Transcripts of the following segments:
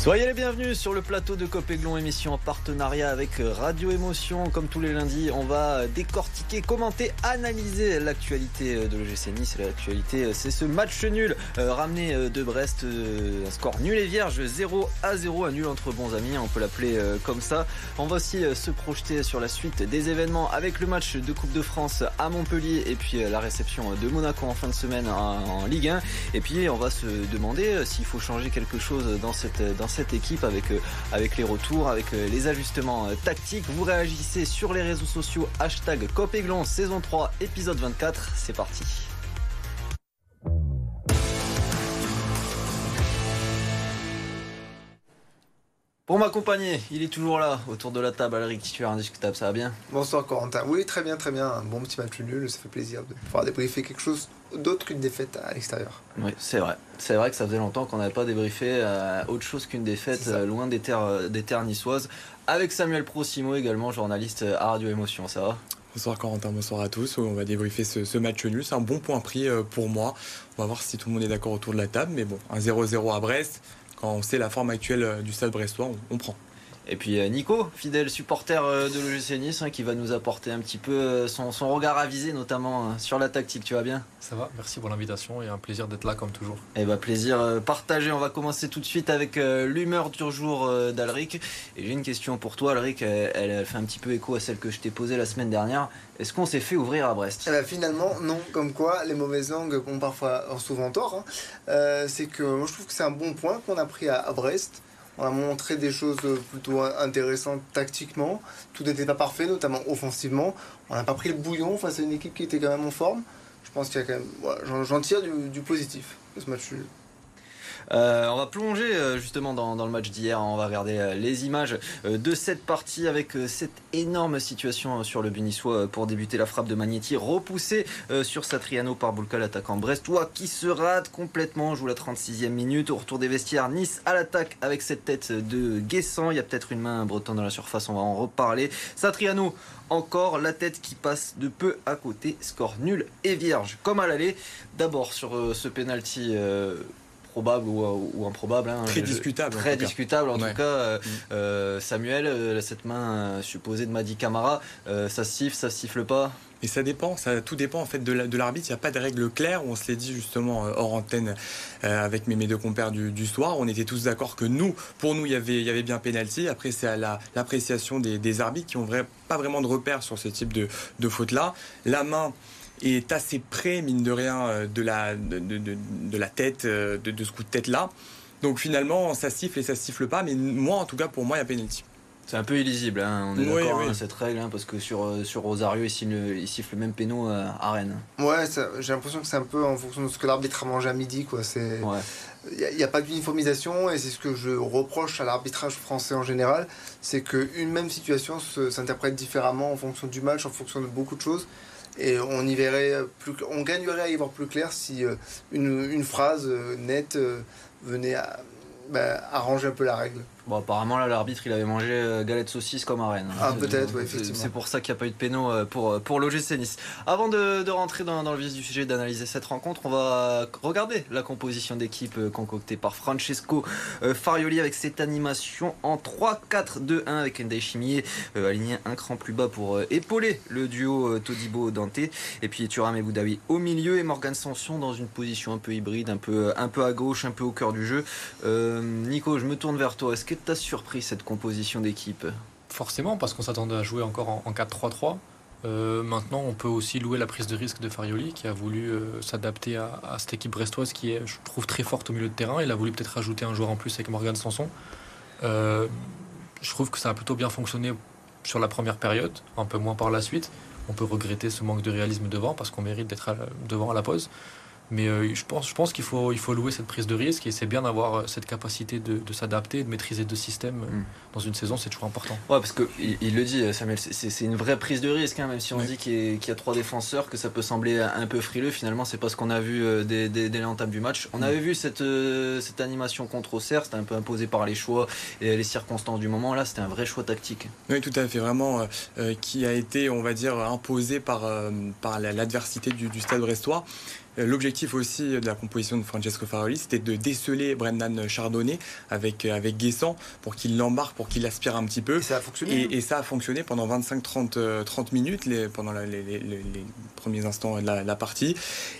Soyez les bienvenus sur le plateau de Copéglon, émission en partenariat avec Radio Émotion. Comme tous les lundis, on va décortiquer, commenter, analyser l'actualité de l'OGC Nice. L'actualité, c'est ce match nul euh, ramené euh, de Brest, euh, un score nul et vierge, 0 à 0, un nul entre bons amis, on peut l'appeler comme ça. On va aussi se projeter sur la suite des événements avec le match de Coupe de France à Montpellier et puis la réception de Monaco en fin de semaine en, Ligue 1. Et puis on va se demander s'il faut changer quelque chose dans cette dans cette équipe avec, euh, avec les retours, avec euh, les ajustements euh, tactiques. Vous réagissez sur les réseaux sociaux, hashtag Copéglon saison 3, épisode 24. C'est parti. Pour m'accompagner, il est toujours là, autour de la table, Alric, titulaire indiscutable, ça va bien? Bonsoir Corentin. Oui, très bien, très bien. Bon petit match nul, ça fait plaisir de pouvoir débriefer quelque chose d'autre qu'une défaite à l'extérieur. Oui, c'est vrai. C'est vrai que ça faisait longtemps qu'on n'avait pas débriefé euh, autre chose qu'une défaite euh, loin des terres, euh, des terres niçoises. Avec Samuel Prosimo également, journaliste à Radio Émotion, ça va? Bonsoir Corentin, bonsoir à tous. On va débriefer ce, match nul. C'est un bon point pris pour moi. On va voir si tout le monde est d'accord autour de la table. Mais bon, un 0-0 à Brest, quand on sait la forme actuelle du stade brestois, on prend. Et puis euh, Nico, fidèle supporter euh, de l'OGC Nice, hein, qui va nous apporter un petit peu euh, son, regard avisé, notamment sur la tactique. Tu vas bien? Ça va, merci pour l'invitation et un plaisir d'être là comme toujours. Et eh bah, ben, plaisir partagé. On va commencer tout de suite avec l'humeur du jour d'Alric. Et j'ai une question pour toi, Alric. Elle, fait un petit peu écho à celle que je t'ai posée la semaine dernière. Est-ce qu'on s'est fait ouvrir à Brest? Eh ben, Finalement, non. Comme quoi, les mauvaises langues ont parfois souvent tort. Hein. c'est que moi, je trouve que c'est un bon point qu'on a pris à Brest. On a montré des choses plutôt intéressantes tactiquement. Tout n'était pas parfait, notamment offensivement. On n'a pas pris le bouillon face à une équipe qui était quand même en forme. Je pense qu'il y a quand même. J'en tire du, positif de ce match. Euh, on va plonger euh, justement dans, le match d'hier. On va regarder euh, les images de cette partie avec cette énorme situation sur le Bunissois pour débuter la frappe de Magnetti repoussée sur Satriano par Boulka, l'attaquant brestois qui se rate complètement. Joue la 36e minute au retour des vestiaires. Nice à l'attaque avec cette tête de Guessant. Il y a peut-être une main bretonne dans la surface. On va en reparler. Satriano encore la tête qui passe de peu à côté. Score nul et vierge comme à l'aller. D'abord sur ce penalty probable ou, improbable. Hein, très discutable. Très discutable en tout cas. Euh, mm. euh, Samuel, euh, cette main supposée de Madi Camara, ça siffle, ça siffle pas? Et ça dépend, ça, tout dépend en fait de l'arbitre. Il n'y a pas de règle claire. On se l'est dit justement hors antenne avec mes, deux compères du, soir. On était tous d'accord que nous, pour nous, il y avait, il y avait bien pénalty. Après, c'est à l'appréciation des, arbitres qui ont pas vraiment de repères sur ce type de, de faute-là. La main, est assez près, mine de rien, euh, de la, de, la tête, euh, de, ce coup de tête-là. Donc finalement, ça siffle et ça siffle pas, mais moi, en tout cas, pour moi, il y a pénalty. C'est un peu illisible, hein. on est d'accord hein, cette règle, hein, parce que sur, euh, sur Rosario, il siffle, il siffle le même péno à Rennes. Ouais, j'ai l'impression que c'est un peu en fonction de ce que l'arbitre a mangé à midi. Quoi. C'est... Il n'y a, pas d'uniformisation et c'est ce que je reproche à l'arbitrage français en général, c'est qu'une même situation s'interprète différemment en fonction du match, en fonction de beaucoup de choses. Et on y verrait plus, on gagnerait à y voir plus clair si euh, une, phrase euh, nette euh, venait à, bah, arranger un peu la règle. Bon, apparemment, là, l'arbitre, il avait mangé euh, galette saucisse comme à Rennes. Ah, peut-être, oui, effectivement. C'est pour ça qu'il n'y a pas eu de péno euh, pour, euh, pour l'OGC Nice. Avant de, rentrer dans, le vif du sujet, d'analyser cette rencontre, on va regarder la composition d'équipe concoctée par Francesco Farioli avec cette animation en 3-4-2-1 avec Ndai Chimier aligné un cran plus bas pour épauler le duo Todibo-Dante. Et puis Thuram et Boudaoui au milieu et Morgan Sanson dans une position un peu hybride, un peu, un peu à gauche, un peu au cœur du jeu. Nico, je me tourne vers toi. Est-ce que t'a surpris cette composition d'équipe? Forcément, parce qu'on s'attendait à jouer encore en, 4-3-3. Euh, maintenant, on peut aussi louer la prise de risque de Farioli, qui a voulu euh, s'adapter à, cette équipe brestoise qui est, je trouve, très forte au milieu de terrain. Il a voulu peut-être rajouter un joueur en plus avec Morgan Sanson. Euh, je trouve que ça a plutôt bien fonctionné sur la première période, un peu moins par la suite. On peut regretter ce manque de réalisme devant, parce qu'on mérite d'être devant à la pause. Mais euh, je pense, je pense qu'il faut, il faut louer cette prise de risque et c'est bien d'avoir euh, cette capacité de, de s'adapter, de maîtriser deux systèmes mm. dans une saison, c'est toujours important. Ouais, parce qu'il il le dit, Samuel, c'est une vraie prise de risque, hein, même si on dit qu'il y, a trois défenseurs, que ça peut sembler un peu frileux. Finalement, c'est pas ce qu'on a vu euh, dès, dès, l'entame du match. On mm. avait vu cette, cette animation contre Auxerre, c'était un peu imposé par les choix et les circonstances du moment. Là, c'était un vrai choix tactique. Oui, tout à fait, vraiment, qui a été, on va dire, imposé par, par l'adversité du, du stade brestois. L'objectif l'objectif aussi de la composition de Francesco Faroli, c'était de déceler Brendan Chardonnay avec, avec Guessant pour qu'il l'embarque, pour qu'il aspire un petit peu. Et ça a fonctionné. Et, ça a fonctionné pendant 25-30 30 minutes, les, pendant les, premiers instants de la, partie.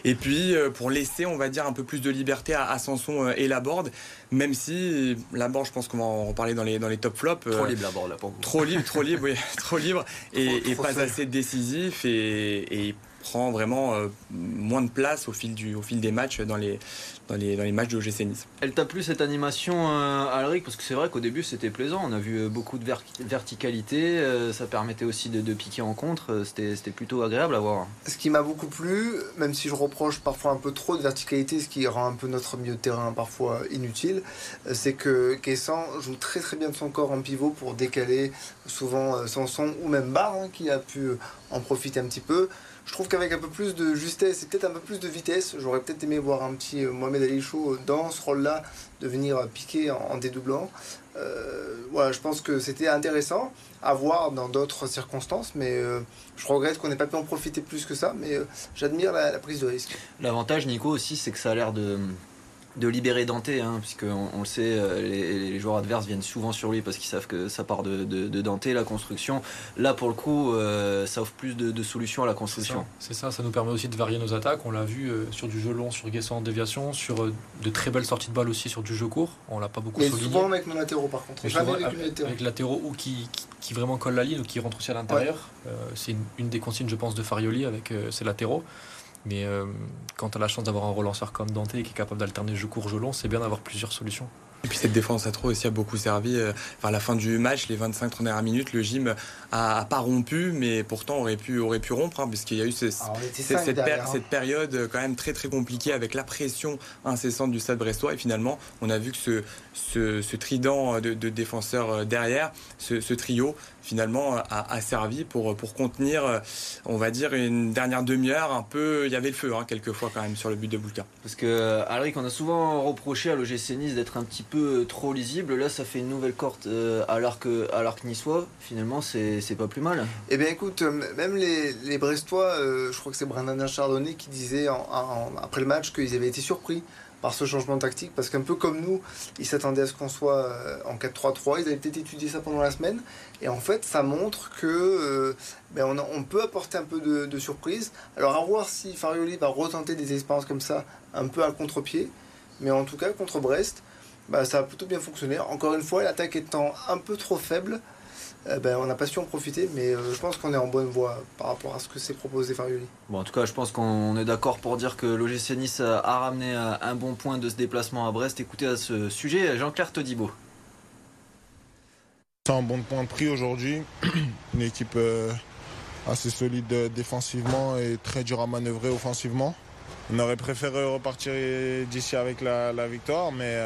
Et puis, pour laisser, on va dire, un peu plus de liberté à, à Sanson et Laborde, même si Laborde, je pense qu'on va en reparler dans les, dans les top flops. Trop libre Laborde, là, pour Trop libre, trop libre, oui, trop libre. Et, pas assez décisif et, et prend vraiment euh, moins de place au fil, du, au fil des matchs dans les, dans les, dans les matchs de OGC Nice. Elle t'a plu cette animation, euh, Alric? Parce que c'est vrai qu'au début c'était plaisant, on a vu euh, beaucoup de verticalité, euh, ça permettait aussi de, piquer en contre, c'était plutôt agréable à voir. Ce qui m'a beaucoup plu, même si je reproche parfois un peu trop de verticalité, ce qui rend un peu notre milieu de terrain parfois inutile, c'est que Kessan joue très très bien de son corps en pivot pour décaler souvent Sanson ou même Barre hein, qui a pu en profiter un petit peu. Je trouve qu'avec un peu plus de justesse et peut-être un peu plus de vitesse, j'aurais peut-être aimé voir un petit euh, Mohamed Ali Chou dans ce rôle-là, de venir piquer en, dédoublant. Euh, voilà, je pense que c'était intéressant à voir dans d'autres circonstances, mais euh, je regrette qu'on n'ait pas pu en profiter plus que ça, mais j'admire la, prise de risque. L'avantage, Nico, aussi, c'est que ça a l'air de, de libérer Dante, hein, puisqu'on on le sait, euh, les, joueurs adverses viennent souvent sur lui parce qu'ils savent que ça part de, de, Dante, la construction. Là, pour le coup, euh, ça offre plus de, solutions à la construction. C'est ça. ça, nous permet aussi de varier nos attaques. On l'a vu euh, sur du jeu long, sur Guessant en déviation, sur de très belles sorties de balles aussi sur du jeu court. On l'a pas beaucoup Mais souvent avec nos latéraux, par contre. avec, latéraux. ou qui, qui, vraiment collent la ligne ou qui rentrent aussi à l'intérieur. c'est une, une, des consignes, je pense, de Farioli avec ses latéraux. Mais euh, quand tu as la chance d'avoir un relanceur comme Dante qui est capable d'alterner jeu court, jeu long, c'est bien d'avoir plusieurs solutions. Et puis cette défense à trop aussi a beaucoup servi. Euh, à la fin du match, les 25-30 dernières minutes, le gym a, pas rompu, mais pourtant aurait pu, aurait pu rompre, hein, puisqu'il y a eu cette, hein. cette, période euh, quand même très très compliquée avec la pression incessante du stade brestois. Et finalement, on a vu que ce, ce, ce trident de, de, défenseurs derrière, ce, ce trio, finalement a, servi pour, pour contenir, on va dire, une dernière demi-heure un peu. Il y avait le feu, hein, quelquefois, quand même, sur le but de Boulka. Parce que, Alric, on a souvent reproché à l'OGC Nice d'être un petit peu trop lisible. Là, ça fait une nouvelle corte euh, à l'arc niçois. Finalement, c'est pas plus mal. Eh bien, écoute, euh, même les, les Brestois, euh, je crois que c'est Brandon Chardonnay qui disait après le match qu'ils avaient été surpris par ce changement tactique, parce qu'un peu comme nous, ils s'attendaient à ce qu'on soit euh, en 4-3-3, ils avaient peut-être étudié ça pendant la semaine, et en fait ça montre que euh, ben on, peut apporter un peu de, surprise. Alors à voir si Farioli va retenter des expériences comme ça, un peu à contre-pied, mais en tout cas contre Brest, bah, ça a plutôt bien fonctionné. Encore une fois, l'attaque étant un peu trop faible, eh ben, on n'a pas su en profiter, mais euh, je pense qu'on est en bonne voie par rapport à ce que s'est proposé Farioli. Bon, en tout cas, je pense qu'on est d'accord pour dire que l'OGC Nice a ramené un bon point de ce déplacement à Brest. Écoutez à ce sujet, Jean-Claire Todibo. C'est un bon point de prix aujourd'hui. Une équipe euh, assez solide euh, défensivement et très dure à manœuvrer offensivement. On aurait préféré repartir d'ici avec la, victoire, mais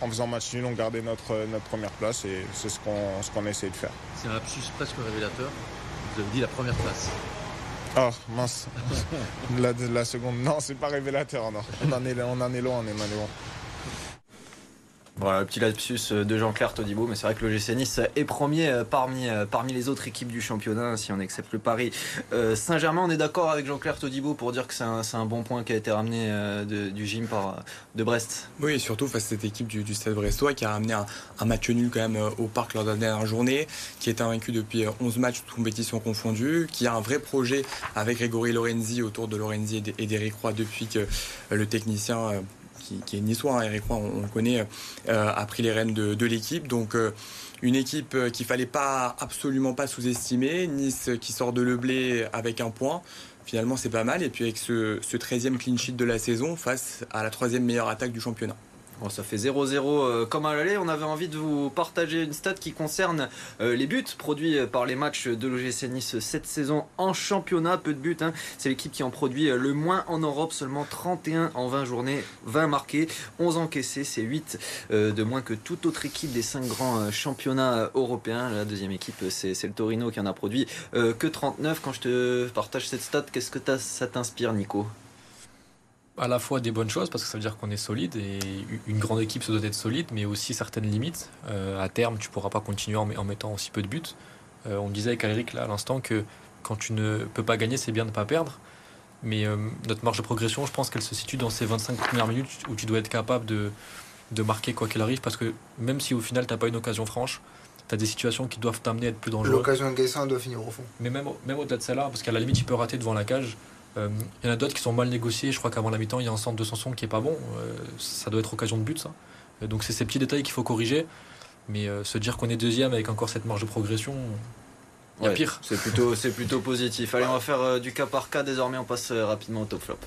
en faisant match nul, on gardait notre, notre première place et c'est ce qu'on ce qu'on essaie de faire. C'est un lapsus presque révélateur. Vous avez dit la première place. Oh mince. la, la seconde. Non, c'est pas révélateur, non. On en est, on en est loin, on est loin. Voilà, petit lapsus euh, de Jean-Claire Todibo, mais c'est vrai que le GC Nice est premier euh, parmi, euh, parmi les autres équipes du championnat, si on accepte le Paris Saint-Germain. On est d'accord avec Jean-Claire Todibo pour dire que c'est un, un, bon point qui a été ramené du gym par, de Brest. Oui, surtout face à cette équipe du, Stade Brestois qui a ramené un, match nul quand même au parc lors de la dernière journée, qui est invaincu depuis 11 matchs, de compétitions confondues, qui a un vrai projet avec Grégory Lorenzi autour de Lorenzi et d'Eric Roy depuis que le technicien qui, est niçois, hein, Eric on, le connaît, euh, a pris les rênes de, l'équipe. Donc euh, une équipe euh, qu'il fallait pas absolument pas sous-estimer. Nice qui sort de Leblé avec un point. Finalement, c'est pas mal. Et puis avec ce, ce 13e clean sheet de la saison face à la troisième meilleure attaque du championnat. Bon, ça fait 0-0 euh, comme à l'aller. On avait envie de vous partager une stat qui concerne euh, les buts produits par les matchs de l'OGC Nice cette saison en championnat. Peu de buts, hein. c'est l'équipe qui en produit le moins en Europe, seulement 31 en 20 journées, 20 marqués, 11 encaissés, c'est 8 euh, de moins que toute autre équipe des 5 grands championnats européens. La deuxième équipe, c'est le Torino qui en a produit que 39. Quand je te partage cette stat, qu'est-ce que ça t'inspire, Nico? À la fois des bonnes choses parce que ça veut dire qu'on est solide et une grande équipe se doit être solide, mais aussi certaines limites. Euh, à terme, tu pourras pas continuer en, mettant aussi peu de buts. Euh, on disait avec Alric là à l'instant que quand tu ne peux pas gagner, c'est bien de ne pas perdre. Mais notre marge de progression, je pense qu'elle se situe dans ces 25 premières minutes où tu dois être capable de, de marquer quoi qu'il arrive parce que même si au final tu n'as pas une occasion franche, tu as des situations qui doivent t'amener à être plus dangereux. L'occasion de Guessin doit finir au fond. Mais même, même au-delà de celle-là, parce qu'à la limite, tu peux rater devant la cage. Il y en a d'autres qui sont mal négociés. Je crois qu'avant la mi-temps, il y a un centre de Sanson qui est pas bon. ça doit être occasion de but, ça. donc c'est ces petits détails qu'il faut corriger. Mais euh, se dire qu'on est deuxième avec encore cette marge de progression, il y a pire. C'est plutôt, plutôt positif. Allez, on va faire euh, du cas par cas désormais. On passe euh, rapidement au top flop.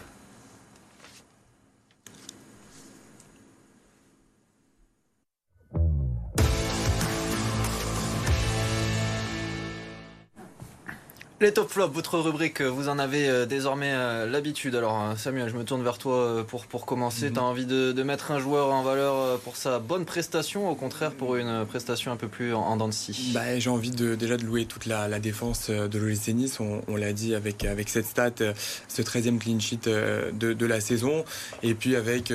Les top flops, votre rubrique, vous en avez euh, désormais euh, l'habitude. Alors euh, Samuel, je me tourne vers toi pour, pour commencer. Mhm. Tu as envie de, mettre un joueur en valeur pour sa bonne prestation, au contraire pour une prestation un peu plus en, dents de scie? Bah, J'ai envie de, déjà de louer toute la, défense de l'OGC Nice. On, l'a dit avec, avec cette stat, ce 13e clean sheet de, de la saison. Et puis avec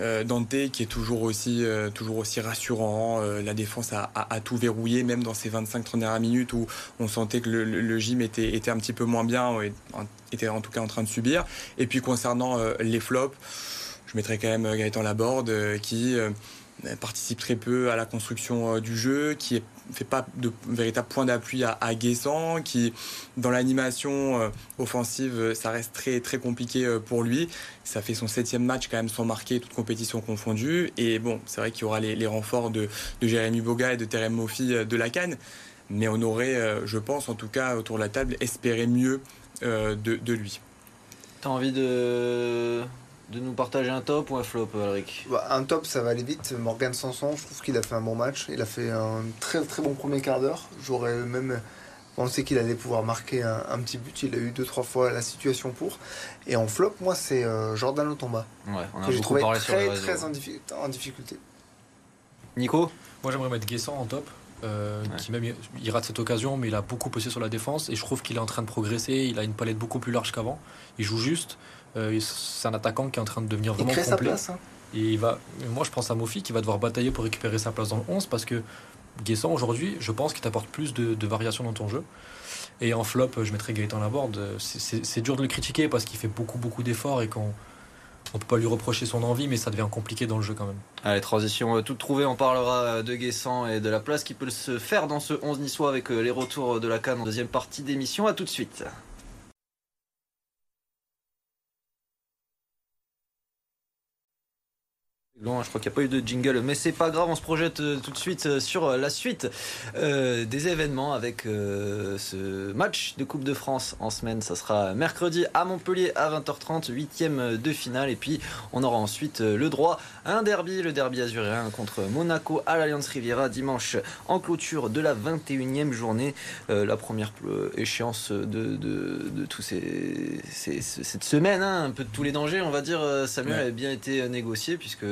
euh, Dante qui est toujours aussi, euh, toujours aussi rassurant. Euh, la défense a, tout verrouillé, même dans ces 25 dernières minutes où on sentait que le, gym était, était un petit peu moins bien, était en tout cas en train de subir. Et puis concernant les flops, je mettrais quand même Gaëtan Laborde qui participe très peu à la construction du jeu, qui est fait pas de véritable point d'appui à, à Guessant, qui dans l'animation euh, offensive, euh, ça reste très très compliqué euh, pour lui. Ça fait son septième match quand même sans marquer, toute compétition confondue. Et bon, c'est vrai qu'il y aura les, renforts de, de, Jérémy Boga et de Terem Mofi de la Cannes. Mais on aurait, je pense en tout cas autour de la table, espéré mieux de, de lui. T'as envie de de nous partager un top ou un flop, Alric? Bah, Un top, ça va aller vite. Morgan Sanson, je trouve qu'il a fait un bon match. Il a fait un très très bon premier quart d'heure. J'aurais même pensé qu'il allait pouvoir marquer un, petit but. Il a eu deux trois fois la situation pour. Et en flop, moi, c'est euh, Jordan Lotomba. Ouais, on a que j'ai trouvé très très en, difficulté. Nico? Moi, j'aimerais mettre Guessant en top. Euh, qui même il rate cette occasion, mais il a beaucoup poussé sur la défense et je trouve qu'il est en train de progresser. Il a une palette beaucoup plus large qu'avant. Il joue juste. Euh, c'est un attaquant qui est en train de devenir vraiment complet. Sa place, hein. Et il va, moi, je pense à Mofi qui va devoir batailler pour récupérer sa place dans le 11 parce que Guessant, aujourd'hui, je pense qu'il t'apporte plus de, de variations dans ton jeu. Et en flop, je mettrais Gaëtan Laborde. C'est dur de le critiquer parce qu'il fait beaucoup, beaucoup d'efforts et qu'on on peut pas lui reprocher son envie, mais ça devient compliqué dans le jeu quand même. Allez, transition euh, toute trouvée, on parlera euh, de Guessant et de la place qui peut se faire dans ce 11 niçois avec les retours de la Cannes en deuxième partie d'émission. À tout de suite. Je crois qu'il n'y a pas eu de jingle, mais c'est pas grave, on se projette euh, tout de suite euh, sur euh, la suite des événements avec ce match de Coupe de France en semaine. Ça sera mercredi à Montpellier à 20h30, huitième de finale. Et puis on aura ensuite le droit à un derby, le derby azuréen contre Monaco à l'Alliance Riviera dimanche en clôture de la 21e journée. la première échéance de, de, de tous ces, cette semaine, hein, un peu de tous les dangers, on va dire. Samuel a bien été négocié puisque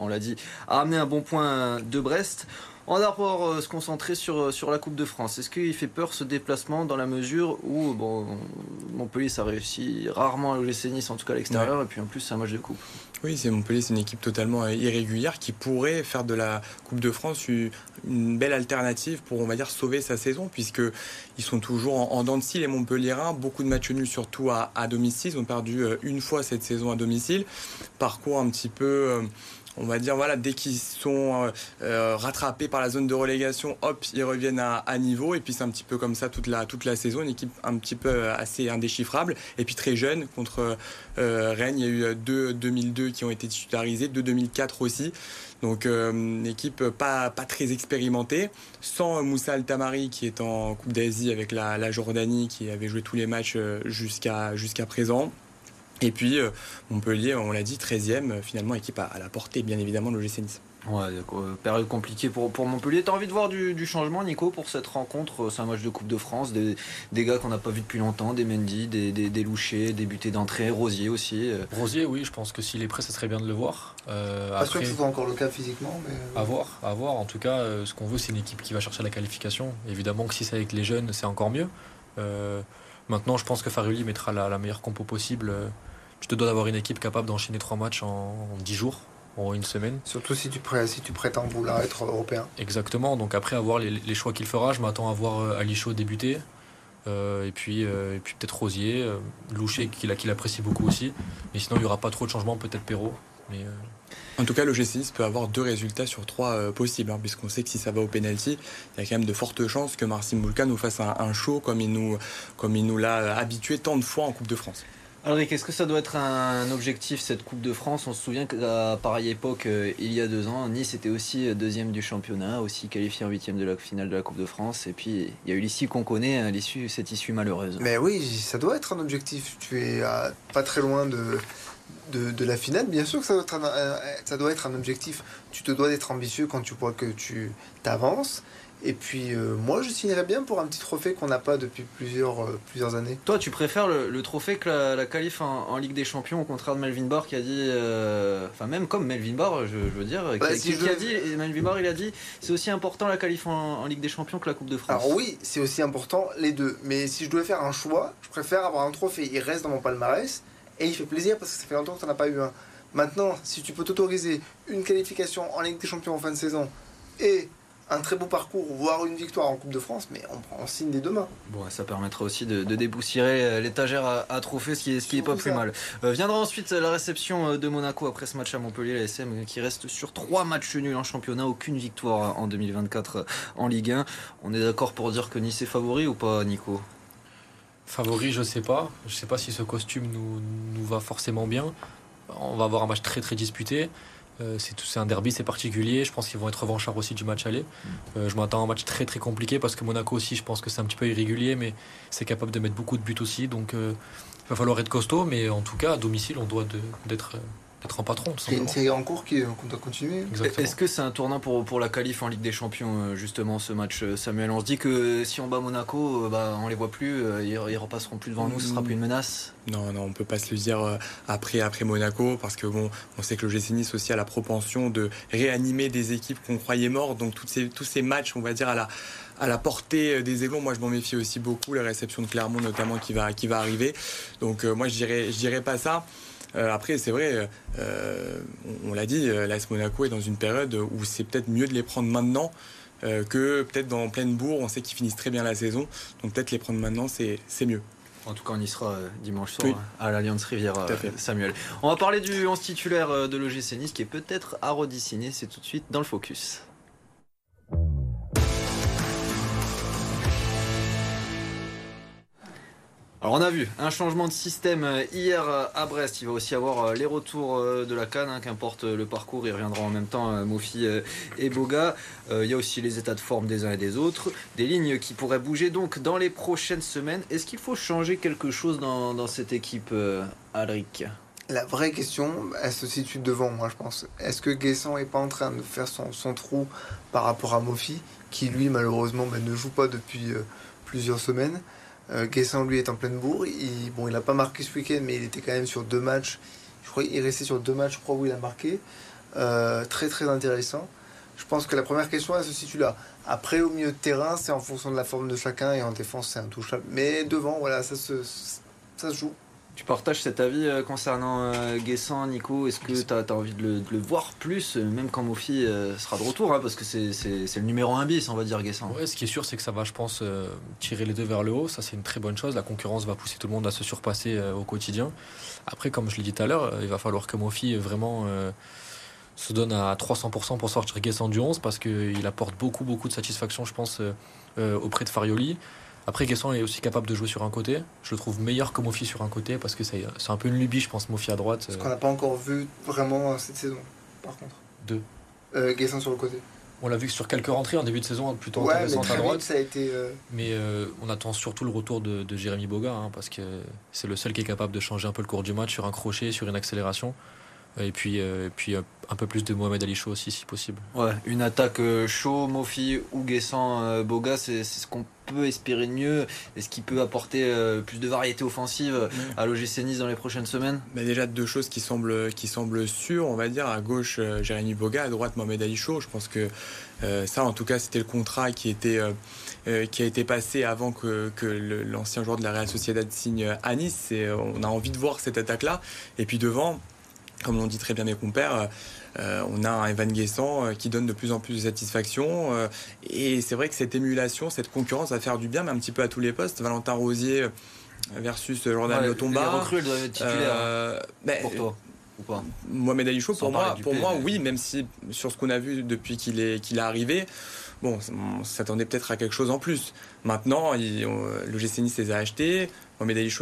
on l'a dit, a amené un bon point de Brest. On va d'abord euh, se concentrer sur, euh, sur la Coupe de France. Est-ce qu'il fait peur ce déplacement dans la mesure où bon, Montpellier ça réussit rarement à l'OGC Nice, en tout cas à l'extérieur, et puis en plus c'est un match de coupe Oui, c'est Montpellier, c'est une équipe totalement euh, irrégulière qui pourrait faire de la Coupe de France une belle alternative pour, on va dire, sauver sa saison, puisqu'ils sont toujours en, dents de scie, les Montpelliérains, beaucoup de matchs nuls surtout à, à domicile. Ils ont perdu une fois cette saison à domicile. Parcours un petit peu on va dire, voilà, dès qu'ils sont euh, euh, rattrapés par la zone de relégation, hop, ils reviennent à, niveau. Et puis c'est un petit peu comme ça toute la, saison, une équipe un petit peu euh, assez indéchiffrable. Et puis très jeune, contre Rennes, il y a eu deux 2002 qui ont été titularisés, deux 2004 aussi. Donc une équipe pas, très expérimentée, sans Moussa Altamari qui est en Coupe d'Asie avec la, Jordanie, qui avait joué tous les matchs jusqu'à présent. Et puis euh, Montpellier, on l'a dit, 13e, euh, finalement, équipe à, la portée, bien évidemment, de l'OGC Nice. Ouais, euh, période compliquée pour, pour Montpellier. T'as envie de voir du, changement, Nico, pour cette rencontre C'est un match de Coupe de France, des, des gars qu'on n'a pas vu depuis longtemps, des Mendy, des, des, des Louchers, des butés d'entrée, Rosier aussi. Rosier, oui, je pense que s'il est prêt, ça serait bien de le voir. Euh, pas sûr que ce soit encore le cas physiquement, mais. À voir, à voir. En tout cas, ce qu'on veut, c'est une équipe qui va chercher la qualification. Évidemment que si c'est avec les jeunes, c'est encore mieux. maintenant, je pense que Farioli mettra la, la meilleure compo possible tu te dois d'avoir une équipe capable d'enchaîner trois matchs en, dix jours en une semaine. Surtout si tu, si tu prétends vouloir être européen. Exactement. Donc après avoir les, les choix qu'il fera, je m'attends à voir euh, Ali Chaud débuter. et puis, et puis peut-être Rosier, Loucher qu'il apprécie beaucoup aussi. Mais sinon, il n'y aura pas trop de changements, peut-être Perrault. Mais, en tout cas, le G6 peut avoir deux résultats sur trois possibles, hein, puisqu'on sait que si ça va au penalty, il y a quand même de fortes chances que Marcin Moulka nous fasse un, un show comme il nous, comme il nous l'a habitué tant de fois en Coupe de France. Alric, est-ce que ça doit être un objectif cette Coupe de France? On se souvient qu'à pareille époque, euh, il y a deux ans, Nice était aussi deuxième du championnat, aussi qualifié en huitième de la finale de la Coupe de France. Et puis il y a eu l'issue qu'on connaît, hein, l'issue, cette issue malheureuse. Mais oui, ça doit être un objectif. Tu es pas très loin de, de, la finale. Bien sûr que ça doit, être un, ça doit être un objectif. Tu te dois d'être ambitieux quand tu vois que tu t'avances. Et puis euh, moi je signerais bien pour un petit trophée qu'on n'a pas depuis plusieurs, euh, plusieurs années. Toi tu préfères le, trophée que la, la qualif en, Ligue des Champions au contraire de Melvin Barr qui a dit, euh, enfin même comme Melvin Barr je, veux dire, qui, bah, a dit, Melvin Barr il a dit c'est aussi important la qualif en, Ligue des Champions que la Coupe de France. Alors oui c'est aussi important les deux, mais si je devais faire un choix, je préfère avoir un trophée, il reste dans mon palmarès et il fait plaisir parce que ça fait longtemps que tu n'en as pas eu un. Maintenant si tu peux t'autoriser une qualification en Ligue des Champions en fin de saison et un très beau parcours, voire une victoire en Coupe de France, mais on prend signe des deux mains. Bon, ça permettra aussi de, dépoussiérer euh, l'étagère à, trophées, ce qui est, ce qui est pas plus mal. Euh, viendra ensuite la réception euh, de Monaco après ce match à Montpellier, la SM qui reste sur trois matchs nuls en championnat, aucune victoire en 2024 en Ligue 1. On est d'accord pour dire que Nice est favori ou pas, Nico? Favori, je sais pas. Je sais pas si ce costume nous, nous va forcément bien. On va avoir un match très très disputé. Euh, c'est un derby, c'est particulier. Je pense qu'ils vont être revanchards aussi du match aller. Mm. Euh, je m'attends à un match très très compliqué parce que Monaco aussi, je pense que c'est un petit peu irrégulier, mais c'est capable de mettre beaucoup de buts aussi. Donc euh, il va falloir être costaud, mais en tout cas, à domicile, on doit d'être être en patron. C'est une série en cours qu'on doit continuer. Est-ce que c'est un tournant pour, pour la qualif en Ligue des Champions, euh, justement, ce match, euh, Samuel? On se dit que si on bat Monaco, euh, bah, on les voit plus, ils, repasseront plus devant nous, ce sera plus une menace Non, non, on peut pas se le dire après, après Monaco, parce que bon, on sait que le GC Nice aussi a la propension de réanimer des équipes qu'on croyait mortes, donc toutes ces, tous ces matchs, on va dire, à la à la portée des égons. Moi, je m'en méfie aussi beaucoup. La réception de Clermont, notamment, qui va, qui va arriver. Donc, moi, je dirais, je dirais pas ça. Euh, après, c'est vrai, euh, on, l'a dit, euh, l'AS Monaco est dans une période où c'est peut-être mieux de les prendre maintenant que peut-être dans pleine bourre. On sait qu'ils finissent très bien la saison, donc peut-être les prendre maintenant, c'est mieux. En tout cas, on y sera dimanche soir à l'Alliance Rivière, Samuel. On va parler du 11 titulaire de l'OGC Nice qui est peut-être à redessiner. C'est tout de suite dans le focus. Alors on a vu un changement de système euh, hier euh, à Brest. Il va aussi avoir euh, les retours de la Cannes, hein, qu'importe le parcours, il reviendra en même temps Mofi et Boga. Il y a aussi les états de forme des uns et des autres, des lignes qui pourraient bouger donc dans les prochaines semaines. Est-ce qu'il faut changer quelque chose dans, cette équipe, Alric? La vraie question, elle se situe devant moi, je pense. Est-ce que Guessant est pas en train de faire son, trou par rapport à Mofi, qui lui, malheureusement, ben, ne joue pas depuis plusieurs semaines? Euh, Guessant, lui, est en pleine bourre. Il, bon, il n'a pas marqué ce week-end, mais il était quand même sur deux matchs. Je crois qu'il est resté sur deux matchs, où il a marqué. Euh, très, très intéressant. Je pense que la première question, elle se situe là. Après, au milieu de terrain, c'est en fonction de la forme de chacun, et en défense, c'est intouchable. Mais devant, voilà, ça se joue. Tu partages cet avis euh, concernant euh, Guessant, Nico? Est-ce que tu as, envie de le, voir plus, euh, même quand Mofi sera de retour hein, Parce que c'est le numéro 1 bis, on va dire, Guessant. Ouais, ce qui est sûr, c'est que ça va, je pense, tirer les deux vers le haut. Ça, c'est une très bonne chose. La concurrence va pousser tout le monde à se surpasser au quotidien. Après, comme je l'ai dit tout à l'heure, il va falloir que Mofi vraiment se donne à 300% pour sortir Guessant du 11 parce qu'il apporte beaucoup, beaucoup de satisfaction, je pense, auprès de Farioli. Après, Guessant est aussi capable de jouer sur un côté. Je le trouve meilleur que Mofi sur un côté parce que c'est un peu une lubie, je pense, Mofi à droite. Ce qu'on n'a pas encore vu vraiment cette saison, par contre. Deux. Euh, Guessant sur le côté. On l'a vu sur quelques rentrées en début de saison, plutôt ouais, intéressante à droite. ça a été, euh, Mais euh, on attend surtout le retour de, Jérémy Boga, hein, parce que c'est le seul qui est capable de changer un peu le cours du match sur un crochet, sur une accélération. Et puis, euh, puis un peu plus de Mohamed Ali Chaud aussi, si possible. Ouais, une attaque chaud, Mofi ou Guessant Boga, c'est ce qu'on peut espérer de mieux Est-ce qu'il peut apporter euh, plus de variété offensive à l'OGC Nice dans les prochaines semaines bah Déjà deux choses qui semblent, qui semblent sûres, on va dire. À gauche, euh, Jérémy Boga, à droite, Mohamed Ali Chaud. Je pense que euh, ça, en tout cas, c'était le contrat qui, était, qui a été passé avant que, que l'ancien joueur de la Real Sociedad signe à Nice. Et, on a envie de voir cette attaque-là. Et puis devant, comme l'ont dit très bien mes compères, on a un Evan Guessant qui donne de plus en plus de satisfaction. et c'est vrai que cette émulation, cette concurrence va faire du bien, mais un petit peu à tous les postes. Valentin Rosier versus Jordan ouais, Lotomba. Les doivent être titulaires pour toi. Mohamed Ali pour moi, pour moi oui, même si sur ce qu'on a vu depuis qu'il est, qu'il est arrivé, bon, on s'attendait peut-être à quelque chose en plus. Maintenant, le GC Nice les a achetés. Mohamed Ali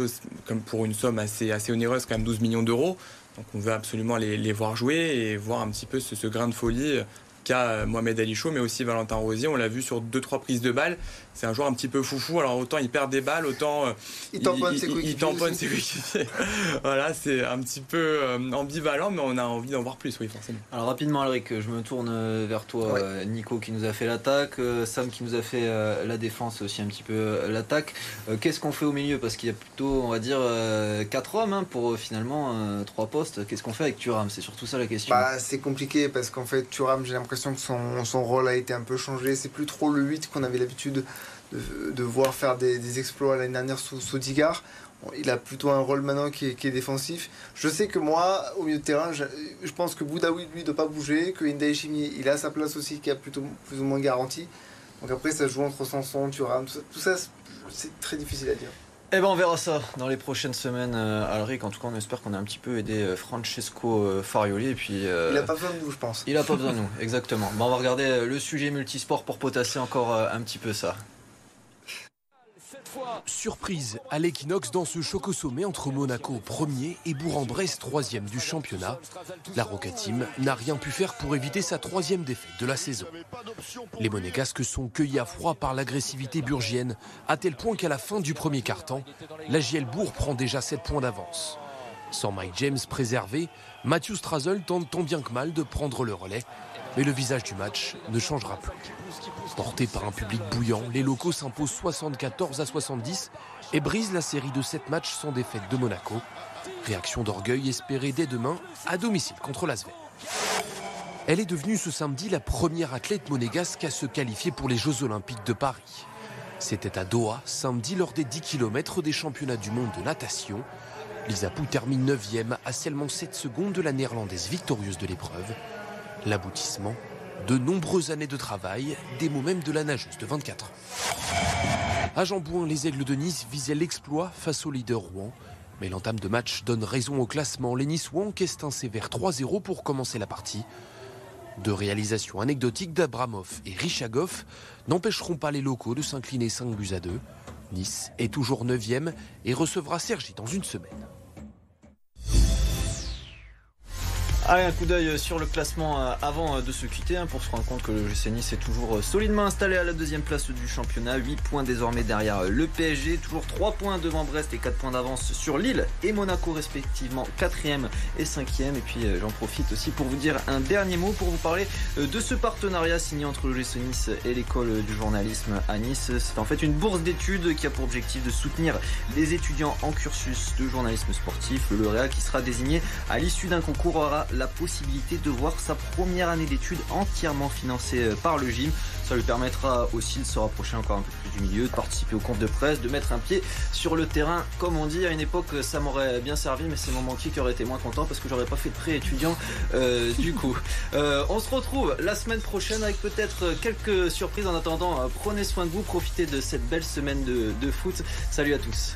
comme pour une somme assez, assez onéreuse, quand même 12 millions d'euros. Donc on veut absolument les, voir jouer et voir un petit peu ce, ce grain de folie qu'a Mohamed Ali Chaud, mais aussi Valentin Rosier. On l'a vu sur deux trois prises de balles. C'est un joueur un petit peu foufou. Alors autant il perd des balles, autant euh, il tamponne ses coéquipiers. voilà, c'est un petit peu euh, ambivalent, mais on a envie d'en voir plus, oui, forcément. Alors rapidement, Alric, je me tourne euh, vers toi. Nico qui nous a fait l'attaque, Sam qui nous a fait la défense aussi un petit peu l'attaque. Qu'est-ce qu'on fait au milieu? Parce qu'il y a plutôt, on va dire, quatre hommes hein, pour finalement trois postes. Qu'est-ce qu'on fait avec Thuram? C'est surtout ça la question. Bah, c'est compliqué parce qu'en fait, Thuram, j'ai l'impression que son, son, rôle a été un peu changé. C'est plus trop le 8 qu'on avait l'habitude de, voir faire des, exploits l'année dernière sous, sous Digard. Il a plutôt un rôle maintenant qui est, défensif. Je sais que moi, au milieu de terrain, je, pense que Boudaoui, lui, ne doit pas bouger, que Indae il a sa place aussi qui est plutôt plus ou moins garantie. Donc après, ça joue entre Sanson, Thuram, tout ça, c'est très difficile à dire. Eh ben on verra ça dans les prochaines semaines, euh, Alric. En tout cas, on espère qu'on a un petit peu aidé euh, Francesco euh, Farioli. Et puis, il a pas besoin de nous, je pense. Il a pas besoin de nous, exactement. Bon, on va regarder le sujet multisport pour potasser encore un petit peu ça. Surprise à l'équinoxe dans ce choc au sommet entre Monaco premier et Bourg-en-Bresse troisième du championnat. La Roca Team n'a rien pu faire pour éviter sa troisième défaite de la saison. Les Monégasques sont cueillis à froid par l'agressivité burgienne, à tel point qu'à la fin du premier quart-temps, la JL Bourg prend déjà 7 points d'avance. Sans Mike James préservé, Matthew Strazel tente tant bien que mal de prendre le relais mais le visage du match ne changera plus. Porté par un public bouillant, les locaux s'imposent 74 à 70 et brisent la série de 7 matchs sans défaite de Monaco. Réaction d'orgueil espérée dès demain à domicile contre l'Asvel. Elle est devenue ce samedi la première athlète monégasque à se qualifier pour les Jeux Olympiques de Paris. C'était à Doha, samedi, lors des 10 km des championnats du monde de natation. Lisa Pou termine 9e à seulement 7 secondes de la néerlandaise victorieuse de l'épreuve. L'aboutissement de nombreuses années de travail, des mots même de la nageuse de 24 ans. À Jambouin, les Aigles de Nice visaient l'exploit face au leader Rouen. Mais l'entame de match donne raison au classement. Les Niçois encaissent un sévère 3-0 pour commencer la partie. Deux réalisations anecdotiques d'Abramov et Richagov n'empêcheront pas les locaux de s'incliner 5 buts à 2. Nice est toujours 9e et recevra Sergi dans une semaine. Allez, un coup d'œil sur le classement euh, avant euh, de se quitter hein, pour se rendre compte que le GC Nice est toujours euh, solidement installé à la deuxième place du championnat. 8 points désormais derrière le PSG, toujours 3 points devant Brest et 4 points d'avance sur Lille et Monaco respectivement 4e et 5e. Et puis j'en profite aussi pour vous dire un dernier mot pour vous parler de ce partenariat signé entre le GC Nice et l'école du journalisme à Nice. C'est en fait une bourse d'études qui a pour objectif de soutenir les étudiants en cursus de journalisme sportif. Le lauréat qui sera désigné à l'issue d'un concours aura la possibilité de voir sa première année d'études entièrement financée euh, par le gym. Ça lui permettra aussi de se rapprocher encore un peu plus du milieu, de participer aux comptes de presse, de mettre un pied sur le terrain. Comme on dit, à une époque, ça m'aurait bien servi, mais c'est mon banquier qui aurait été moins content parce que j'aurais pas fait de prêt étudiant euh, du coup. Euh, on se retrouve la semaine prochaine avec peut-être quelques surprises. En attendant, prenez soin de vous, profitez de cette belle semaine de foot. Salut à tous.